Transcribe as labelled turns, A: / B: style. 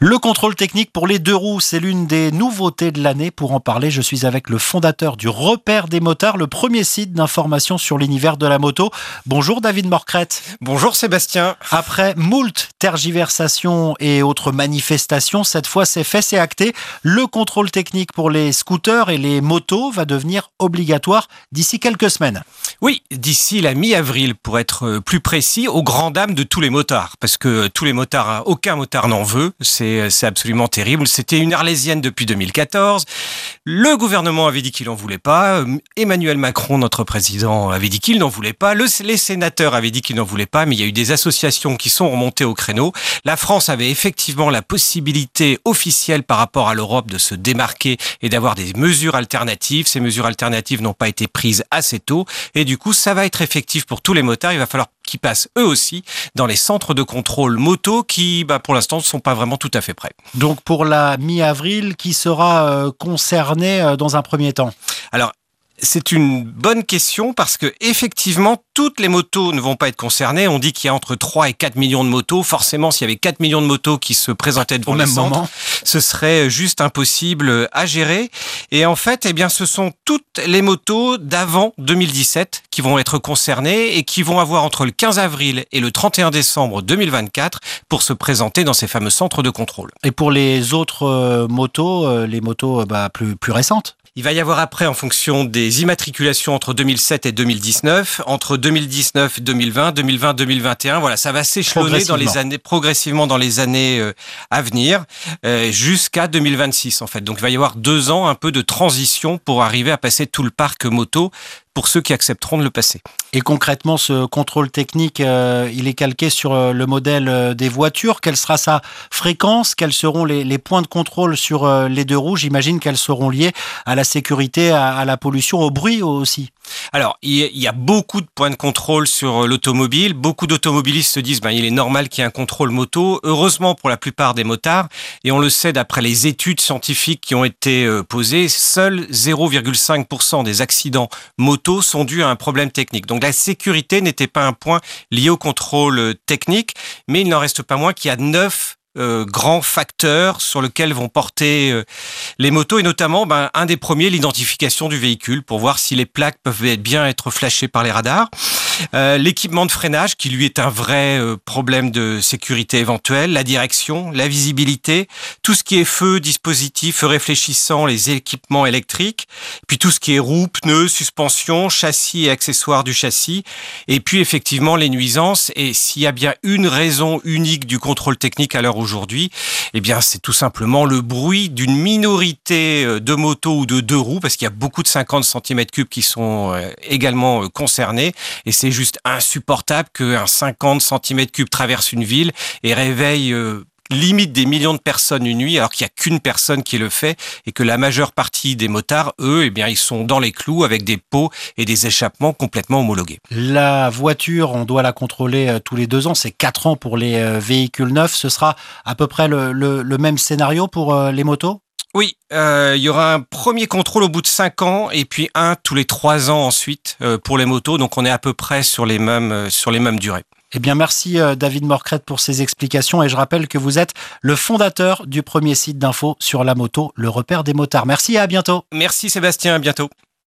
A: Le contrôle technique pour les deux roues, c'est l'une des nouveautés de l'année. Pour en parler, je suis avec le fondateur du Repère des motards, le premier site d'information sur l'univers de la moto. Bonjour David Morcrette.
B: Bonjour Sébastien.
A: Après moult tergiversations et autres manifestations, cette fois c'est fait, c'est acté. Le contrôle technique pour les scooters et les motos va devenir obligatoire d'ici quelques semaines.
B: Oui, d'ici la mi-avril pour être plus précis, aux grand dames de tous les motards. Parce que tous les motards, aucun motard n'en veut. C'est c'est absolument terrible. C'était une arlésienne depuis 2014. Le gouvernement avait dit qu'il n'en voulait pas. Emmanuel Macron, notre président, avait dit qu'il n'en voulait pas. les sénateurs avaient dit qu'ils n'en voulaient pas, mais il y a eu des associations qui sont remontées au créneau. La France avait effectivement la possibilité officielle par rapport à l'Europe de se démarquer et d'avoir des mesures alternatives. Ces mesures alternatives n'ont pas été prises assez tôt. Et du coup, ça va être effectif pour tous les motards. Il va falloir qui passent eux aussi dans les centres de contrôle moto qui, bah, pour l'instant, ne sont pas vraiment tout à fait prêts.
A: Donc pour la mi-avril, qui sera euh, concerné euh, dans un premier temps?
B: Alors, c'est une bonne question parce que effectivement toutes les motos ne vont pas être concernées. On dit qu'il y a entre 3 et 4 millions de motos. Forcément, s'il y avait 4 millions de motos qui se présentaient devant
A: Au
B: les
A: même
B: centres,
A: moment.
B: ce serait juste impossible à gérer. Et en fait, eh bien, ce sont toutes les motos d'avant 2017 qui vont être concernées et qui vont avoir entre le 15 avril et le 31 décembre 2024 pour se présenter dans ces fameux centres de contrôle.
A: Et pour les autres euh, motos, euh, les motos euh, bah, plus, plus récentes
B: Il va y avoir après, en fonction des immatriculations entre 2007 et 2019, entre 2019, 2020, 2020, 2021, voilà, ça va s'échelonner dans les
A: Progressivement.
B: années, progressivement dans les années euh, à venir, euh, jusqu'à 2026 en fait. Donc il va y avoir deux ans un peu de transition pour arriver à passer tout le parc moto pour ceux qui accepteront de le passer.
A: Et concrètement, ce contrôle technique, euh, il est calqué sur euh, le modèle euh, des voitures. Quelle sera sa fréquence? Quels seront les, les points de contrôle sur les deux roues? J'imagine qu'elles seront liées à la sécurité, à, à la pollution, au bruit aussi.
B: Alors, il y- a beaucoup de points de contrôle sur l'automobile. Beaucoup d'automobilistes se disent, ben, il est normal qu'il y ait un contrôle moto. Heureusement pour la plupart des motards, et on le sait d'après les études scientifiques qui ont été posées, seuls 0,5% des accidents moto sont dus à un problème technique. Donc la sécurité n'était pas un point lié au contrôle euh, technique, mais il n'en reste pas moins qu'il y a neuf euh, grands facteurs sur lesquels vont porter euh, les motos et notamment ben, un des premiers l'identification du véhicule pour voir si les plaques peuvent être bien être flashées par les radars. Euh, L'équipement de freinage qui lui est un vrai euh, problème de sécurité éventuel, la direction, la visibilité, tout ce qui est feu, dispositif, feu réfléchissant, les équipements électriques, puis tout ce qui est roues, pneus, suspension, châssis et accessoires du châssis, et puis effectivement les nuisances. Et s'il y a bien une raison unique du contrôle technique à l'heure aujourd'hui, eh bien c'est tout simplement le bruit d'une minorité euh, de motos ou de deux roues, parce qu'il y a beaucoup de 50 cm3 qui sont euh, également concernés, et c'est juste insupportable qu'un 50 cm3 traverse une ville et réveille euh, limite des millions de personnes une nuit, alors qu'il n'y a qu'une personne qui le fait, et que la majeure partie des motards, eux, eh bien, ils sont dans les clous avec des pots et des échappements complètement homologués.
A: La voiture, on doit la contrôler euh, tous les deux ans. C'est quatre ans pour les euh, véhicules neufs. Ce sera à peu près le, même scénario pour les motos?
B: Oui, euh, il y aura un premier contrôle au bout de 5 ans et puis un tous les 3 ans ensuite euh, pour les motos. Donc on est à peu près sur les mêmes, euh, sur les mêmes durées.
A: Eh bien, merci David Morcrette pour ces explications et je rappelle que vous êtes le fondateur du premier site d'info sur la moto, le repère des motards. Merci et à bientôt.
B: Merci Sébastien, à bientôt.